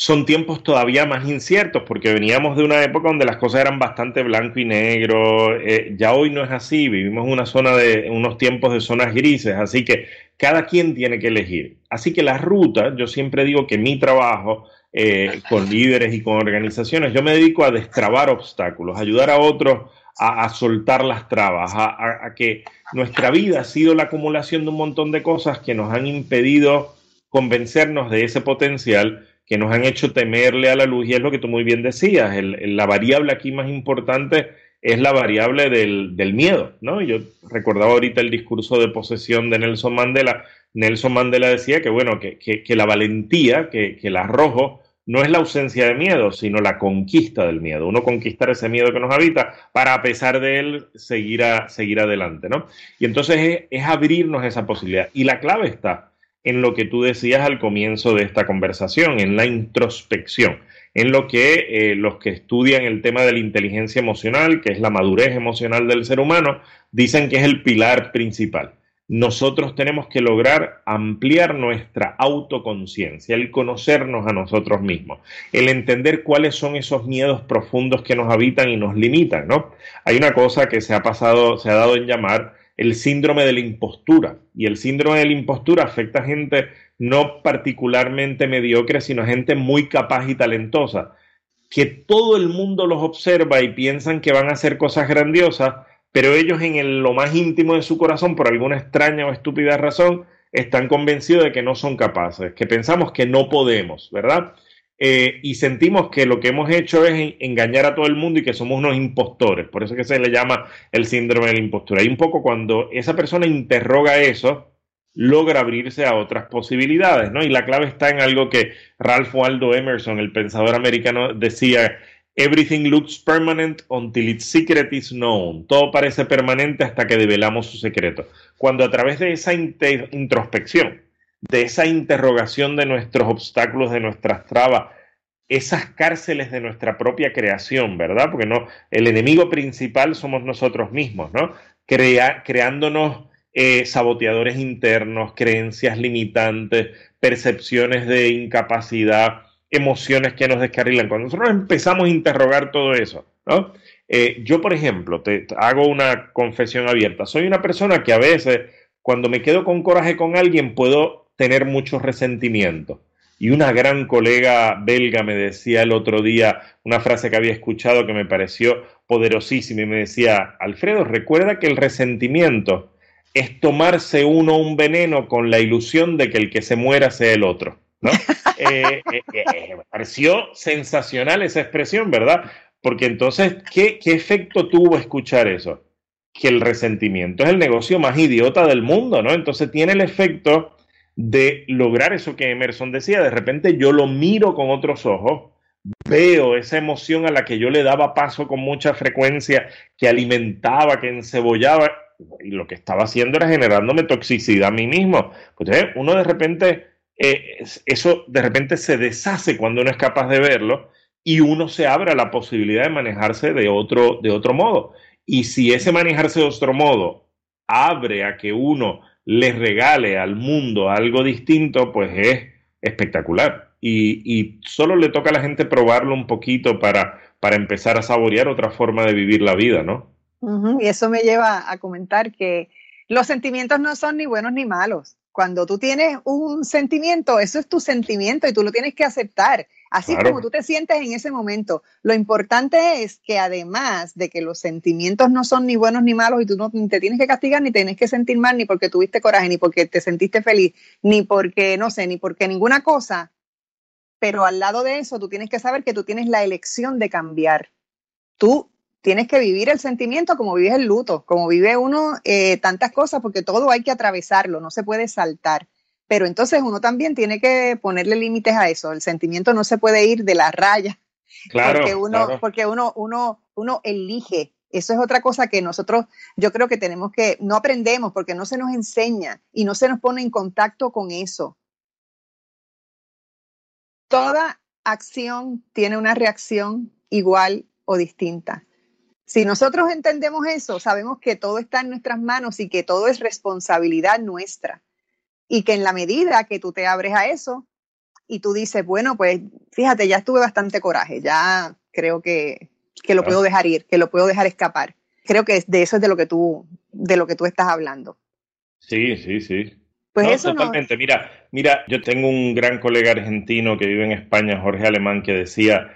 son tiempos todavía más inciertos porque veníamos de una época donde las cosas eran bastante blanco y negro. Eh, ya hoy no es así, vivimos una zona de unos tiempos de zonas grises, así que cada quien tiene que elegir. Así que la ruta, yo siempre digo que mi trabajo eh, con líderes y con organizaciones, yo me dedico a destrabar obstáculos, ayudar a otros a, soltar las trabas, a que nuestra vida ha sido la acumulación de un montón de cosas que nos han impedido convencernos de ese potencial que nos han hecho temerle a la luz y es lo que tú muy bien decías, la variable aquí más importante es la variable del, miedo, ¿no? Yo recordaba ahorita el discurso de posesión de Nelson Mandela. Nelson Mandela decía que, bueno, que, la valentía, que, el arrojo, no es la ausencia de miedo, sino la conquista del miedo. Uno conquistar ese miedo que nos habita para, a pesar de él, seguir, a, seguir adelante, ¿no? Y entonces es, es abrirnos esa posibilidad. Y la clave está en lo que tú decías al comienzo de esta conversación, en la introspección, en lo que eh, los que estudian el tema de la inteligencia emocional, que es la madurez emocional del ser humano, dicen que es el pilar principal. Nosotros tenemos que lograr ampliar nuestra autoconciencia, el conocernos a nosotros mismos, el entender cuáles son esos miedos profundos que nos habitan y nos limitan, ¿no? Hay una cosa que se ha pasado, se ha dado en llamar el síndrome de la impostura. Y el síndrome de la impostura afecta a gente no particularmente mediocre, sino a gente muy capaz y talentosa, que todo el mundo los observa y piensan que van a hacer cosas grandiosas, pero ellos en lo más íntimo de su corazón, por alguna extraña o estúpida razón, están convencidos de que no son capaces, que pensamos que no podemos, ¿verdad? Eh, y sentimos que lo que hemos hecho es engañar a todo el mundo y que somos unos impostores. Por eso es que se le llama el síndrome de la impostura. Y un poco cuando esa persona interroga eso, logra abrirse a otras posibilidades, ¿no? Y la clave está en algo que Ralph Waldo Emerson, el pensador americano, decía, Everything looks permanent until its secret is known. Todo parece permanente hasta que develamos su secreto. Cuando a través de esa introspección de esa interrogación de nuestros obstáculos, de nuestras trabas, esas cárceles de nuestra propia creación, ¿verdad? Porque no, el enemigo principal somos nosotros mismos, ¿no? creándonos eh, saboteadores internos, creencias limitantes, percepciones de incapacidad, emociones que nos descarrilan. Cuando nosotros empezamos a interrogar todo eso, ¿no? Eh, yo, por ejemplo, te hago una confesión abierta. Soy una persona que a veces, cuando me quedo con coraje con alguien, puedo tener mucho resentimiento. Y una gran colega belga me decía el otro día una frase que había escuchado que me pareció poderosísima y me decía, Alfredo, recuerda que el resentimiento es tomarse uno un veneno con la ilusión de que el que se muera sea el otro. ¿no? Eh, eh, eh, me pareció sensacional esa expresión, ¿verdad? Porque entonces, ¿qué, ¿qué efecto tuvo escuchar eso? Que el resentimiento es el negocio más idiota del mundo, ¿no? Entonces tiene el efecto de lograr eso que Emerson decía. De repente yo lo miro con otros ojos, veo esa emoción a la que yo le daba paso con mucha frecuencia, que alimentaba, que encebollaba, y lo que estaba haciendo era generándome toxicidad a mí mismo. Pues ¿eh? uno de repente, eh, eso de repente se deshace cuando uno es capaz de verlo y uno se abre a la posibilidad de manejarse de otro, de otro modo. Y si ese manejarse de otro modo abre a que uno les regale al mundo algo distinto, pues es espectacular. Y, solo le toca a la gente probarlo un poquito para, para empezar a saborear otra forma de vivir la vida, ¿no? Y eso me lleva a comentar que los sentimientos no son ni buenos ni malos. Cuando tú tienes un sentimiento, eso es tu sentimiento y tú lo tienes que aceptar, así como tú te sientes en ese momento. Lo importante es que además de que los sentimientos no son ni buenos ni malos y tú no te tienes que castigar ni tienes que sentir mal ni porque tuviste coraje, ni porque te sentiste feliz, ni porque, no sé, ni porque ninguna cosa, pero al lado de eso tú tienes que saber que tú tienes la elección de cambiar. Tú tienes que vivir el sentimiento como vives el luto, como vive uno eh, tantas cosas, porque todo hay que atravesarlo, no se puede saltar. Pero entonces uno también tiene que ponerle límites a eso. El sentimiento no se puede ir de la raya. Claro, porque uno, porque uno, uno, uno elige. Eso es otra cosa que nosotros, yo creo que tenemos que, no aprendemos porque no se nos enseña y no se nos pone en contacto con eso. Toda acción tiene una reacción igual o distinta. Si nosotros entendemos eso, sabemos que todo está en nuestras manos y que todo es responsabilidad nuestra. Y que en la medida que tú te abres a eso y tú dices, bueno, pues fíjate, ya estuve bastante coraje, ya creo que, que lo puedo dejar ir, que lo puedo dejar escapar. Creo que de eso es de lo que tú, de lo que tú estás hablando. Sí, sí, sí. Pues No, eso totalmente. Mira, mira, yo tengo un gran colega argentino que vive en España, Jorge Alemán, que decía,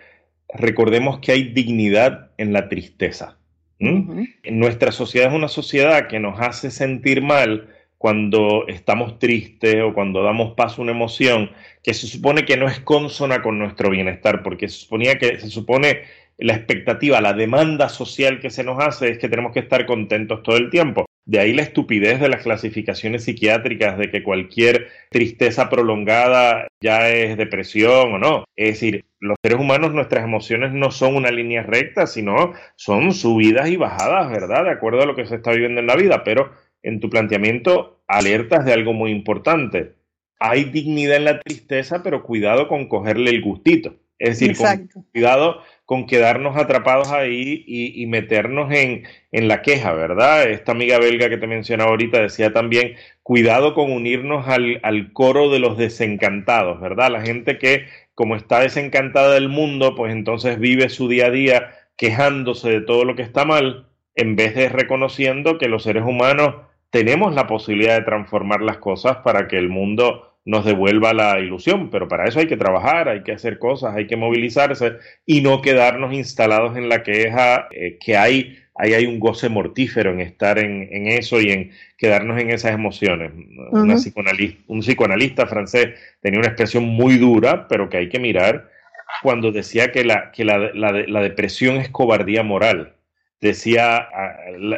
recordemos que hay dignidad en la tristeza. ¿m? Nuestra sociedad es una sociedad que nos hace sentir mal cuando estamos tristes o cuando damos paso a una emoción que se supone que no es consona con nuestro bienestar, porque se suponía que se supone la expectativa, la demanda social que se nos hace es que tenemos que estar contentos todo el tiempo. De ahí la estupidez de las clasificaciones psiquiátricas de que cualquier tristeza prolongada ya es depresión o no. Es decir, los seres humanos, nuestras emociones no son una línea recta, sino son subidas y bajadas, ¿verdad? De acuerdo a lo que se está viviendo en la vida. Pero en tu planteamiento alertas de algo muy importante. Hay dignidad en la tristeza, pero cuidado con cogerle el gustito. Es decir, con- cuidado con quedarnos atrapados ahí y, y meternos en, en la queja, ¿verdad? Esta amiga belga que te mencionaba ahorita decía también, cuidado con unirnos al, al coro de los desencantados, ¿verdad? La gente que como está desencantada del mundo, pues entonces vive su día a día quejándose de todo lo que está mal, en vez de reconociendo que los seres humanos tenemos la posibilidad de transformar las cosas para que el mundo nos devuelva la ilusión, pero para eso hay que trabajar, hay que hacer cosas, hay que movilizarse y no quedarnos instalados en la queja, eh, que hay, ahí hay un goce mortífero en estar en, en eso y en quedarnos en esas emociones. Una Ujú. psicoanalista, un psicoanalista francés tenía una expresión muy dura, pero que hay que mirar, cuando decía que la, que la, la, la depresión es cobardía moral decía, ah,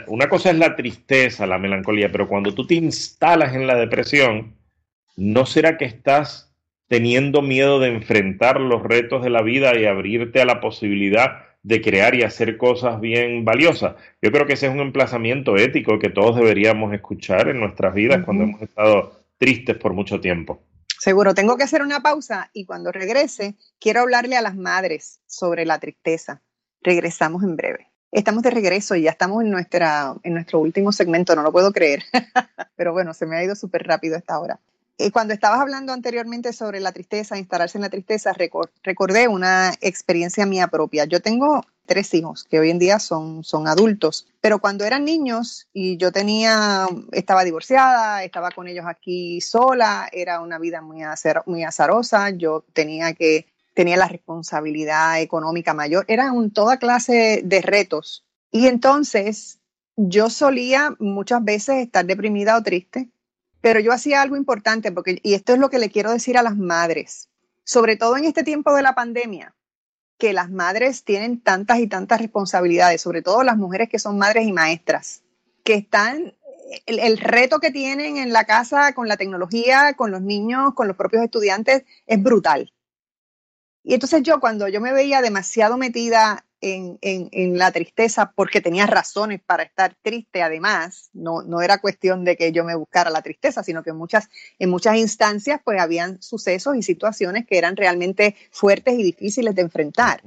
una cosa es la tristeza, la melancolía, pero cuando tú te instalas en la depresión, ¿no será que estás teniendo miedo de enfrentar los retos de la vida y abrirte a la posibilidad de crear y hacer cosas bien valiosas? Yo creo que ese es un emplazamiento ético que todos deberíamos escuchar en nuestras vidas cuando hemos estado tristes por mucho tiempo. Seguro, tengo que hacer una pausa y cuando regrese quiero hablarle a las madres sobre la tristeza. Regresamos en breve. Estamos de regreso y ya estamos en, nuestra, en nuestro último segmento, no lo puedo creer. Pero bueno, se me ha ido súper rápido esta hora. Eh, cuando estabas hablando anteriormente sobre la tristeza, instalarse en la tristeza, recor- recordé una experiencia mía propia. Yo tengo tres hijos que hoy en día son, son adultos, pero cuando eran niños y yo tenía, estaba divorciada, estaba con ellos aquí sola, era una vida muy, acer- muy azarosa, yo tenía que, tenía la responsabilidad económica mayor, era un, toda clase de retos. Y entonces yo solía muchas veces estar deprimida o triste, pero yo hacía algo importante, porque, y esto es lo que le quiero decir a las madres, sobre todo en este tiempo de la pandemia, que las madres tienen tantas y tantas responsabilidades, sobre todo las mujeres que son madres y maestras, que están, el reto que tienen en la casa con la tecnología, con los niños, con los propios estudiantes, es brutal. Y entonces yo cuando yo me veía demasiado metida en, en, en, la tristeza porque tenía razones para estar triste además, no, no era cuestión de que yo me buscara la tristeza, sino que en muchas, en muchas instancias pues habían sucesos y situaciones que eran realmente fuertes y difíciles de enfrentar.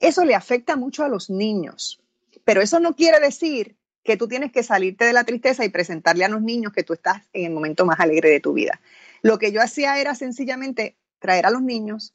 Eso le afecta mucho a los niños, pero eso no quiere decir que tú tienes que salirte de la tristeza y presentarle a los niños que tú estás en el momento más alegre de tu vida. Lo que yo hacía era sencillamente traer a los niños,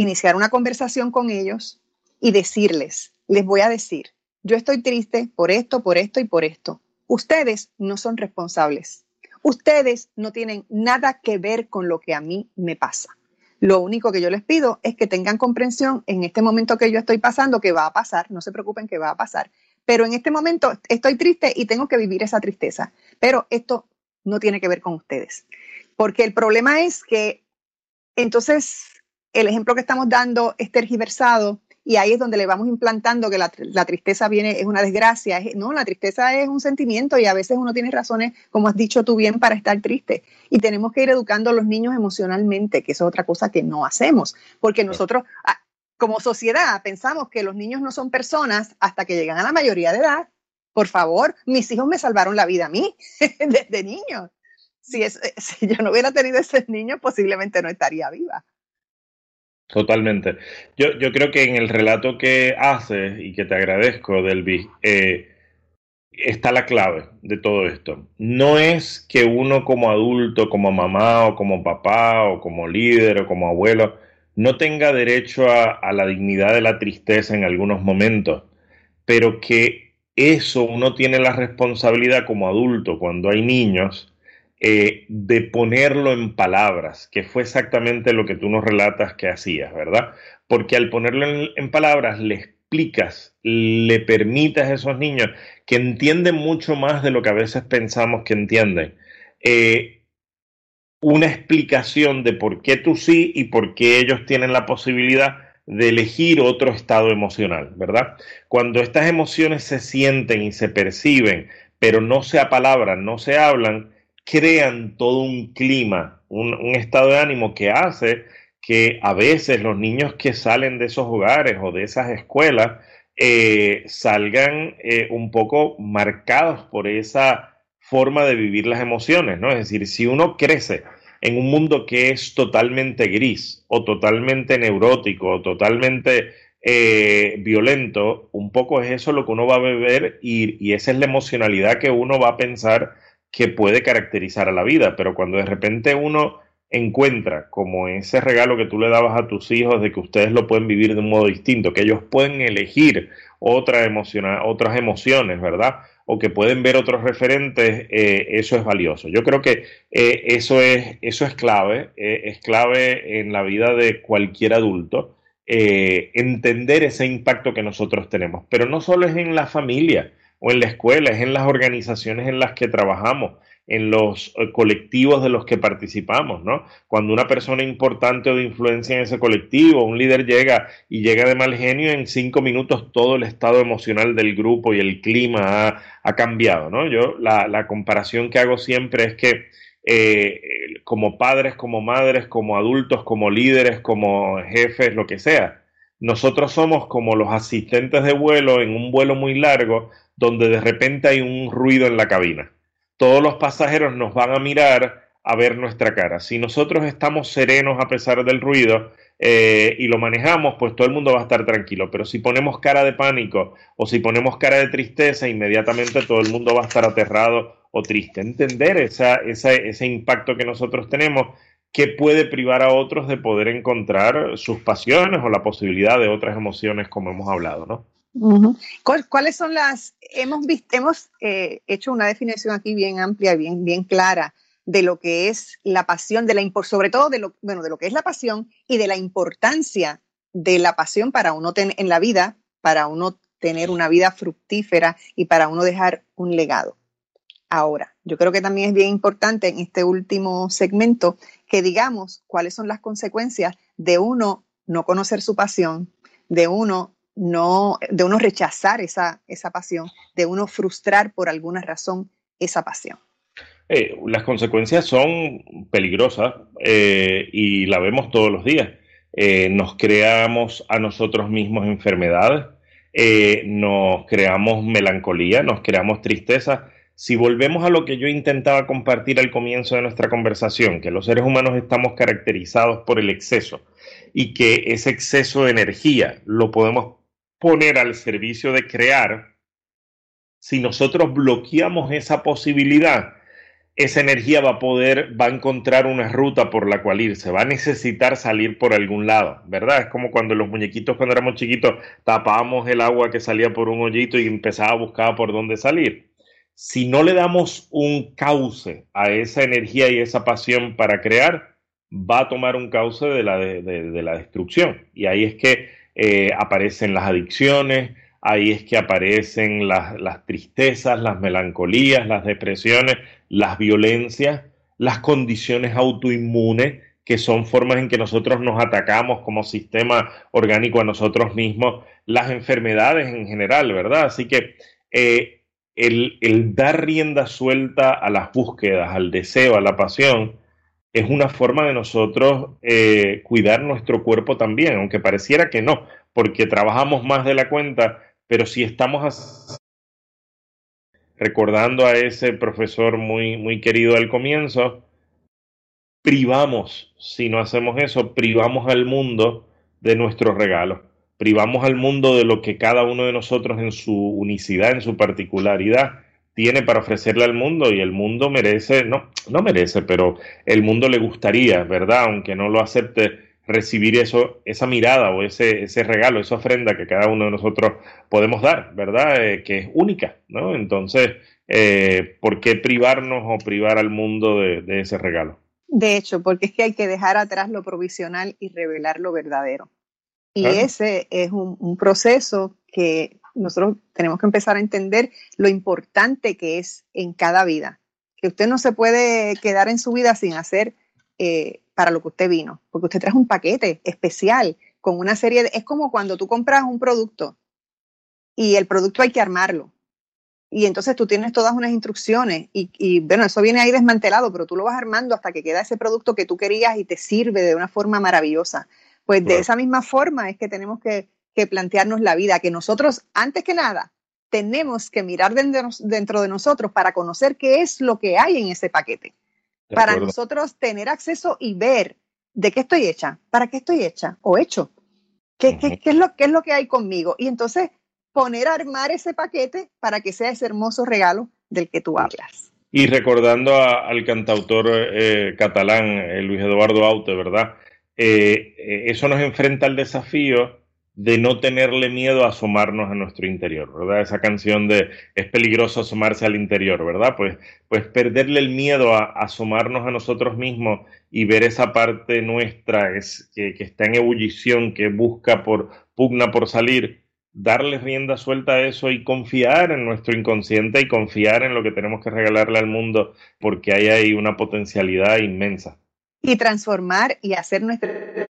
iniciar una conversación con ellos y decirles, les voy a decir, yo estoy triste por esto, por esto y por esto. Ustedes no son responsables. Ustedes no tienen nada que ver con lo que a mí me pasa. Lo único que yo les pido es que tengan comprensión en este momento que yo estoy pasando, que va a pasar, no se preocupen que va a pasar, pero en este momento estoy triste y tengo que vivir esa tristeza. Pero esto no tiene que ver con ustedes. Porque el problema es que entonces el ejemplo que estamos dando es tergiversado y ahí es donde le vamos implantando que la, la, tristeza viene, es una desgracia. Es, no, la tristeza es un sentimiento y a veces uno tiene razones, como has dicho tú bien, para estar triste. Y tenemos que ir educando a los niños emocionalmente, que eso es otra cosa que no hacemos, porque nosotros como sociedad pensamos que los niños no son personas hasta que llegan a la mayoría de edad. Por favor, mis hijos me salvaron la vida a mí desde. Si, es, si yo no hubiera tenido esos niños, posiblemente no estaría viva. Totalmente. Yo, creo que en el relato que haces y que te agradezco, Delvis, eh, está la clave de todo esto. No es que uno como adulto, como mamá o como papá o como líder o como abuelo, no tenga derecho a, la dignidad de la tristeza en algunos momentos, pero que eso uno tiene la responsabilidad como adulto cuando hay niños eh, de ponerlo en palabras, que fue exactamente lo que tú nos relatas que hacías, ¿verdad? Porque al ponerlo en, palabras le explicas, le permites a esos niños que entienden mucho más de lo que a veces pensamos que entienden. Eh, una explicación de por qué tú sí y por qué ellos tienen la posibilidad de elegir otro estado emocional, ¿verdad? Cuando estas emociones se sienten y se perciben, pero no se apalabran, no se hablan, crean todo un clima, un, estado de ánimo que hace que a veces los niños que salen de esos hogares o de esas escuelas eh, salgan eh, un poco marcados por esa forma de vivir las emociones, ¿no? Es decir, si uno crece en un mundo que es totalmente gris o totalmente neurótico o totalmente eh, violento, un poco es eso lo que uno va a beber y, y esa es la emocionalidad que uno va a pensar que puede caracterizar a la vida, pero cuando de repente uno encuentra como ese regalo que tú le dabas a tus hijos de que ustedes lo pueden vivir de un modo distinto, que ellos pueden elegir otra otras emociones, ¿verdad? O que pueden ver otros referentes, eh, eso es valioso. Yo creo que eh, eso, es, eso es clave, eh, es clave en la vida de cualquier adulto, entender ese impacto que nosotros tenemos, pero no solo es en la familia, o en la escuela, es en las organizaciones en las que trabajamos, en los eh, colectivos de los que participamos, ¿no? Cuando una persona importante o de influencia en ese colectivo, un líder llega y llega de mal genio, en cinco minutos todo el estado emocional del grupo y el clima ha, cambiado, ¿no? Yo la, comparación que hago siempre es que eh, como padres, como madres, como adultos, como líderes, como jefes, lo que sea, nosotros somos como los asistentes de vuelo en un vuelo muy largo donde de repente hay un ruido en la cabina. Todos los pasajeros nos van a mirar a ver nuestra cara. Si nosotros estamos serenos a pesar del ruido eh, y lo manejamos, pues todo el mundo va a estar tranquilo. Pero si ponemos cara de pánico o si ponemos cara de tristeza, inmediatamente todo el mundo va a estar aterrado o triste. Entender ese impacto que nosotros tenemos que puede privar a otros de poder encontrar sus pasiones o la posibilidad de otras emociones como hemos hablado, ¿no? ¿Cuáles son las? Hemos visto, hemos eh, hecho una definición aquí bien amplia, bien, bien clara de lo que es la pasión, de la sobre todo de lo, bueno, de lo que es la pasión y de la importancia de la pasión para uno en la vida, para uno tener una vida fructífera y para uno dejar un legado. Ahora, yo creo que también es bien importante en este último segmento que digamos cuáles son las consecuencias de uno no conocer su pasión, de uno no, de uno rechazar esa, esa pasión, de uno frustrar por alguna razón esa pasión. Eh, las consecuencias son peligrosas eh, y la vemos todos los días. Eh, nos creamos a nosotros mismos enfermedades, nos creamos melancolía, nos creamos tristeza. Si volvemos a lo que yo intentaba compartir al comienzo de nuestra conversación, que los seres humanos estamos caracterizados por el exceso y que ese exceso de energía lo podemos poner al servicio de crear, si nosotros bloqueamos esa posibilidad, esa energía va a poder, va a encontrar una ruta por la cual irse, va a necesitar salir por algún lado, ¿verdad? Es como cuando los muñequitos cuando éramos chiquitos tapábamos el agua que salía por un hoyito y empezaba a buscar por dónde salir. Si no le damos un cauce a esa energía y esa pasión para crear, va a tomar un cauce de la, de la destrucción. Y ahí es que eh, aparecen las adicciones, ahí es que aparecen las, tristezas, las melancolías, las depresiones, las violencias, las condiciones autoinmunes, que son formas en que nosotros nos atacamos como sistema orgánico a nosotros mismos, las enfermedades en general, ¿verdad? Así que eh, el, dar rienda suelta a las búsquedas, al deseo, a la pasión, es una forma de nosotros eh, cuidar nuestro cuerpo también, aunque pareciera que no, porque trabajamos más de la cuenta, pero si estamos recordando a ese profesor muy, muy querido al comienzo, privamos, si no hacemos eso, privamos al mundo de nuestros regalos, privamos al mundo de lo que cada uno de nosotros en su unicidad, en su particularidad, tiene para ofrecerle al mundo y el mundo merece, no, no merece, pero el mundo le gustaría, ¿verdad? Aunque no lo acepte, recibir eso, esa mirada o ese, ese regalo, esa ofrenda que cada uno de nosotros podemos dar, ¿verdad? Eh, que es única, ¿no? Entonces, eh, ¿por qué privarnos o privar al mundo de, ese regalo? De hecho, porque es que hay que dejar atrás lo provisional y revelar lo verdadero. Y ese es un, un proceso que nosotros tenemos que empezar a entender lo importante que es en cada vida. Que usted no se puede quedar en su vida sin hacer eh, para lo que usted vino, porque usted trae un paquete especial con una serie de... Es como cuando tú compras un producto y el producto hay que armarlo. Y entonces tú tienes todas unas instrucciones y, y, bueno, eso viene ahí desmantelado, pero tú lo vas armando hasta que queda ese producto que tú querías y te sirve de una forma maravillosa. Pues de esa misma forma es que tenemos que que plantearnos la vida, que nosotros, antes que nada, tenemos que mirar dentro, de nosotros para conocer qué es lo que hay en ese paquete. para nosotros tener acceso y ver de qué estoy hecha, para qué estoy hecha o hecho, qué, qué, es lo, qué es lo que hay conmigo. Y entonces poner a armar ese paquete para que sea ese hermoso regalo del que tú hablas. Y recordando al cantautor eh, catalán eh, Luis Eduardo Aute, ¿verdad? Eh, eso nos enfrenta al desafío de no tenerle miedo a asomarnos a nuestro interior, ¿verdad? Esa canción de es peligroso asomarse al interior, ¿verdad? Pues, pues perderle el miedo a, asomarnos a nosotros mismos y ver esa parte nuestra es, que, que, está en ebullición, que busca por, pugna por salir, darle rienda suelta a eso y confiar en nuestro inconsciente y confiar en lo que tenemos que regalarle al mundo, porque hay ahí una potencialidad inmensa. Y transformar y hacer nuestra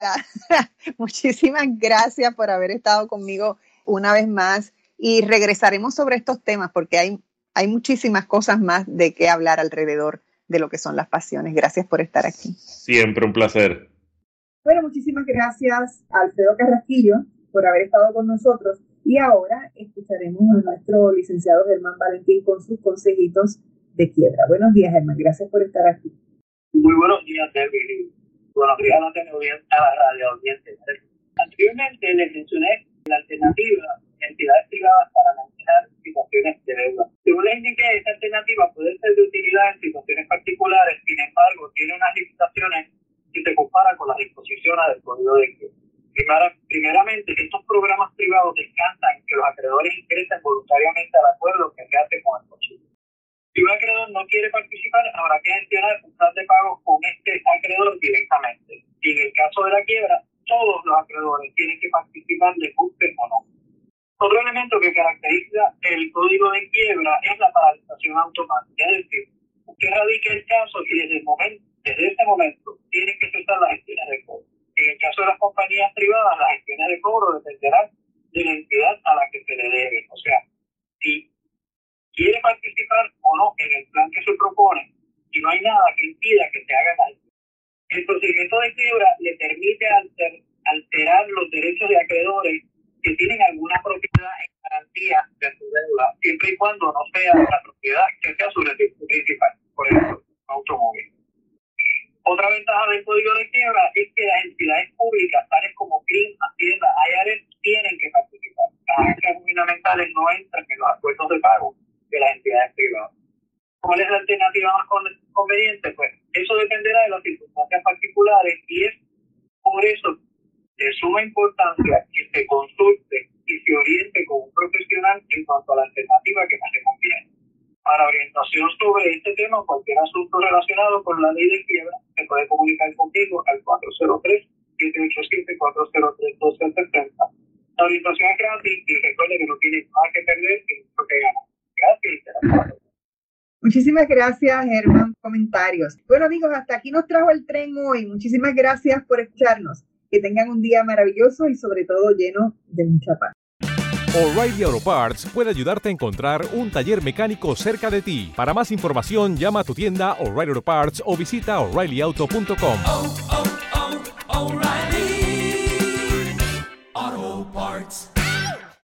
Muchísimas gracias por haber estado conmigo una vez más y regresaremos sobre estos temas porque hay, hay muchísimas cosas más de qué hablar alrededor de lo que son las pasiones. Gracias por estar aquí. Siempre un placer. Bueno, muchísimas gracias Alfredo Carrasquillo por haber estado con nosotros y ahora escucharemos a nuestro licenciado Germán Valentín con sus consejitos de quiebra. Buenos días, Germán. Gracias por estar aquí. Muy buenos días, David buenos días a la radio audiencia. Anteriormente les mencioné la alternativa de entidades privadas para manejar situaciones de deuda. Según les indiqué, esta alternativa puede ser de utilidad en situaciones particulares, sin embargo, tiene unas limitaciones si se compara con las disposiciones del Código de Primera, primeramente, estos programas privados descansan que los acreedores ingresen voluntariamente al acuerdo que se hace con el coche. Si un acreedor no quiere participar, habrá que gestionar un plan de pago con este acreedor directamente. Y en el caso de la quiebra, todos los acreedores tienen que participar, de guste o no. Otro elemento que caracteriza el código de quiebra es la paralización automática. Es decir, usted radica el caso y desde, el momento, desde ese momento tiene que cesar las gestiones de cobro. En el caso de las compañías privadas, las gestiones de cobro dependerán de la entidad a la que se le debe. O sea, quiere participar o no en el plan que se propone y no hay nada que impida que se haga nada. El procedimiento de quiebra le permite alterar los derechos de acreedores que tienen alguna propiedad en garantía de su deuda, siempre y cuando no sea la propiedad que sea su recurso principal, por ejemplo, un automóvil. Otra ventaja del código de quiebra es que las entidades públicas, tales como CRIM, Hacienda, IRS, tienen que participar. Las agencias gubernamentales no entran en los acuerdos de pago de las entidades privadas. ¿Cuál es la alternativa más conveniente? Pues eso dependerá de las circunstancias particulares y es por eso de suma importancia que se consulte y se oriente con un profesional en cuanto a la alternativa que más le conviene. Para orientación sobre este tema o cualquier asunto relacionado con la ley de quiebra, se puede comunicar conmigo al 403-787-403-1270. La orientación es gratis y recuerde que no tiene nada que perder y mucho que ganar. Muchísimas gracias, Germán. Comentarios. Bueno, amigos, hasta aquí nos trajo el tren hoy. Muchísimas gracias por escucharnos. Que tengan un día maravilloso y sobre todo lleno de mucha paz. O'Reilly Auto Parts puede ayudarte a encontrar un taller mecánico cerca de ti. Para más información, llama a tu tienda O'Reilly Auto Parts o visita oreillyauto.com.